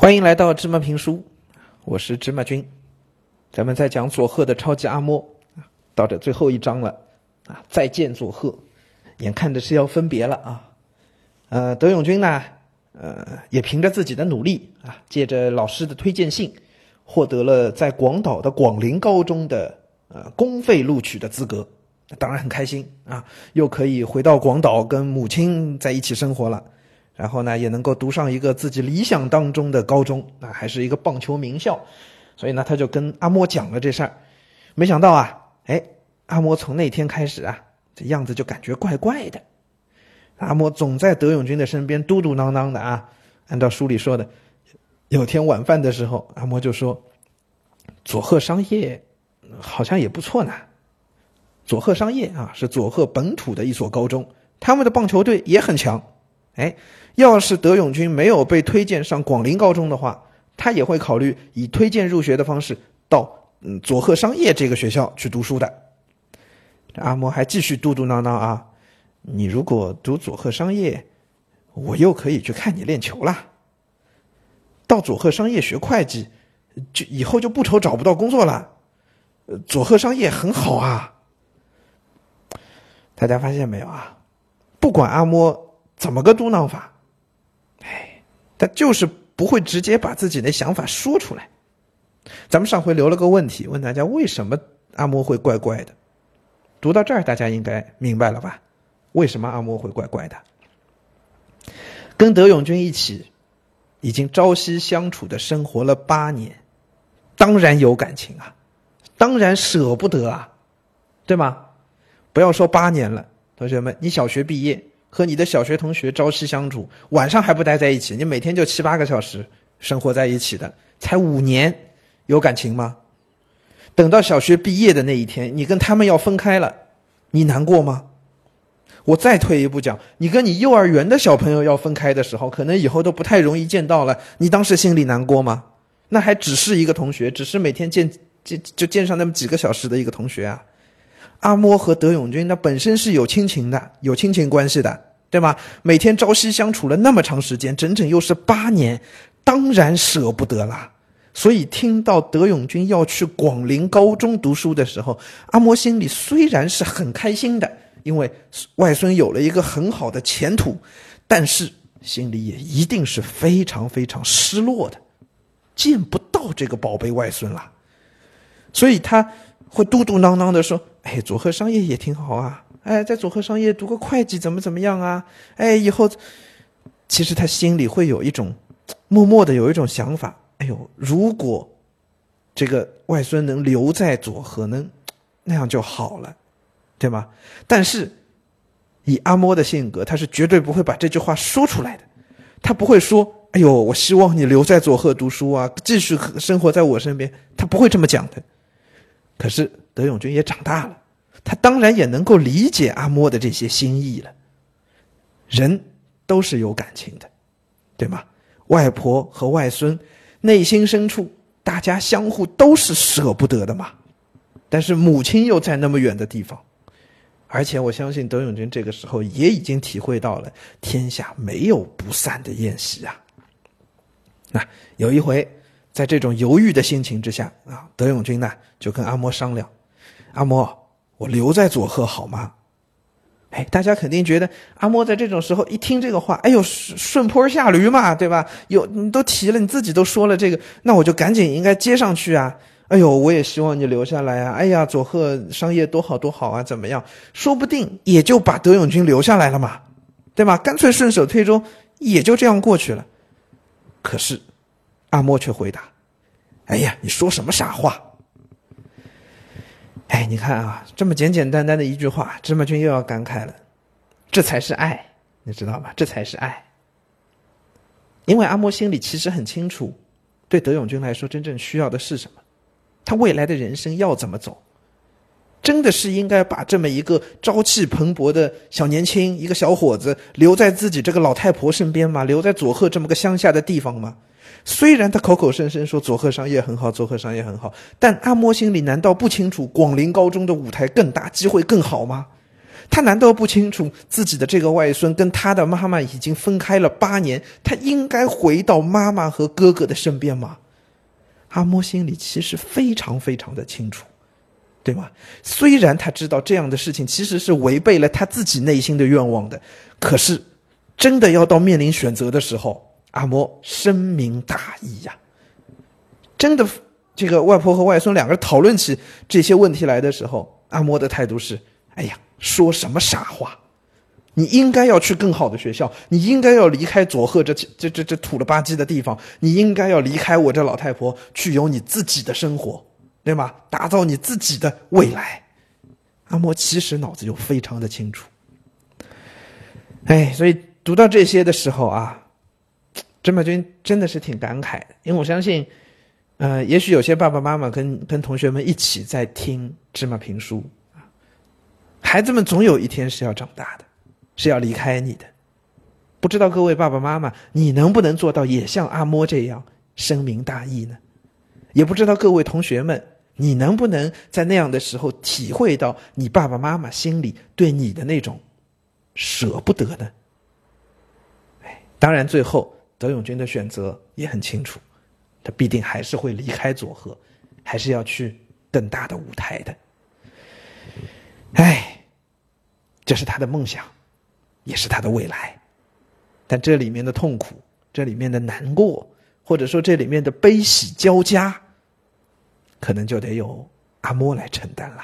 欢迎来到芝麻评书，我是芝麻君。咱们在讲佐贺的超级阿嬷，到这最后一章了啊！再见佐贺，眼看着是要分别了啊。呃，德永君呢，呃，也凭着自己的努力啊，借着老师的推荐信，获得了在广岛的广陵高中的呃公费录取的资格，当然很开心啊，又可以回到广岛跟母亲在一起生活了。然后呢，也能够读上一个自己理想当中的高中啊，还是一个棒球名校，所以呢，他就跟阿莫讲了这事儿。没想到啊，哎，阿莫从那天开始啊，这样子就感觉怪怪的。阿莫总在德永君的身边嘟嘟囔囔的啊。按照书里说的，有天晚饭的时候，阿莫就说：“佐贺商业好像也不错呢。”佐贺商业啊，是佐贺本土的一所高中，他们的棒球队也很强。哎，要是德永君没有被推荐上广陵高中的话，他也会考虑以推荐入学的方式到嗯佐贺商业这个学校去读书的。阿嬷还继续嘟嘟囔囔啊，你如果读佐贺商业，我又可以去看你练球啦。到佐贺商业学会计，就以后就不愁找不到工作了。佐贺商业很好啊。大家发现没有啊？不管阿嬷。怎么个嘟囔法？哎，他就是不会直接把自己的想法说出来。咱们上回留了个问题，问大家为什么阿嬷会怪怪的。读到这儿，大家应该明白了吧？为什么阿嬷会怪怪的？跟德永君一起，已经朝夕相处的生活了八年，当然有感情啊，当然舍不得啊，对吗？不要说八年了，同学们，你小学毕业。和你的小学同学朝夕相处，晚上还不待在一起，你每天就七八个小时生活在一起的，才五年，有感情吗？等到小学毕业的那一天，你跟他们要分开了，你难过吗？我再退一步讲，你跟你幼儿园的小朋友要分开的时候，可能以后都不太容易见到了，你当时心里难过吗？那还只是一个同学，只是每天见见就见上那么几个小时的一个同学啊。阿嬷和德永君，那本身是有亲情的，有亲情关系的，对吧？每天朝夕相处了那么长时间，整整又是八年，当然舍不得啦。所以听到德永君要去广陵高中读书的时候，阿嬷心里虽然是很开心的，因为外孙有了一个很好的前途，但是心里也一定是非常非常失落的，见不到这个宝贝外孙了，所以他会嘟嘟囔囔的说。哎，佐贺商业也挺好啊！哎，在佐贺商业读个会计怎么怎么样啊？哎，以后其实他心里会有一种默默的有一种想法。哎呦，如果这个外孙能留在佐贺，能那样就好了，对吗？但是以阿嬷的性格，他是绝对不会把这句话说出来的。他不会说：“哎呦，我希望你留在佐贺读书啊，继续生活在我身边。”他不会这么讲的。可是德永君也长大了，他当然也能够理解阿嬷的这些心意了。人都是有感情的，对吗？外婆和外孙内心深处，大家相互都是舍不得的嘛。但是母亲又在那么远的地方，而且我相信德永君这个时候也已经体会到了天下没有不散的宴席啊。那有一回。在这种犹豫的心情之下啊，德永君呢就跟阿嬷商量：“阿嬷，我留在佐贺好吗？”哎，大家肯定觉得阿莫在这种时候一听这个话，哎呦，顺坡下驴嘛，对吧？有你都提了，你自己都说了这个，那我就赶紧应该接上去啊！哎呦，我也希望你留下来啊！哎呀，佐贺商业多好多好啊，怎么样？说不定也就把德永君留下来了嘛，对吧？干脆顺手推舟，也就这样过去了。可是。阿莫却回答：“哎呀，你说什么傻话？哎，你看啊，这么简简单单的一句话，芝麻君又要感慨了。这才是爱，你知道吗？这才是爱。因为阿嬷心里其实很清楚，对德永君来说，真正需要的是什么？他未来的人生要怎么走？真的是应该把这么一个朝气蓬勃的小年轻，一个小伙子留在自己这个老太婆身边吗？留在佐贺这么个乡下的地方吗？”虽然他口口声声说佐贺商业很好，佐贺商业很好，但阿莫心里难道不清楚广陵高中的舞台更大，机会更好吗？他难道不清楚自己的这个外孙跟他的妈妈已经分开了八年？他应该回到妈妈和哥哥的身边吗？阿莫心里其实非常非常的清楚，对吗？虽然他知道这样的事情其实是违背了他自己内心的愿望的，可是真的要到面临选择的时候，阿嬷深明大义呀。真的，这个外婆和外孙两个人讨论起这些问题来的时候，阿嬷的态度是：哎呀。说什么傻话！你应该要去更好的学校，你应该要离开佐贺这这这这土了吧唧的地方，你应该要离开我这老太婆，去有你自己的生活，对吗？打造你自己的未来。阿莫其实脑子就非常的清楚。哎，所以读到这些的时候啊，芝麻君真的是挺感慨的，因为我相信，呃，也许有些爸爸妈妈跟跟同学们一起在听芝麻评书。孩子们总有一天是要长大的，是要离开你的。不知道各位爸爸妈妈，你能不能做到也像阿嬷这样深明大义呢？也不知道各位同学们，你能不能在那样的时候体会到你爸爸妈妈心里对你的那种舍不得呢？哎，当然，最后德永君的选择也很清楚，他必定还是会离开佐贺，还是要去更大的舞台的。哎。这是他的梦想，也是他的未来，但这里面的痛苦，这里面的难过，或者说这里面的悲喜交加，可能就得由阿莫来承担了。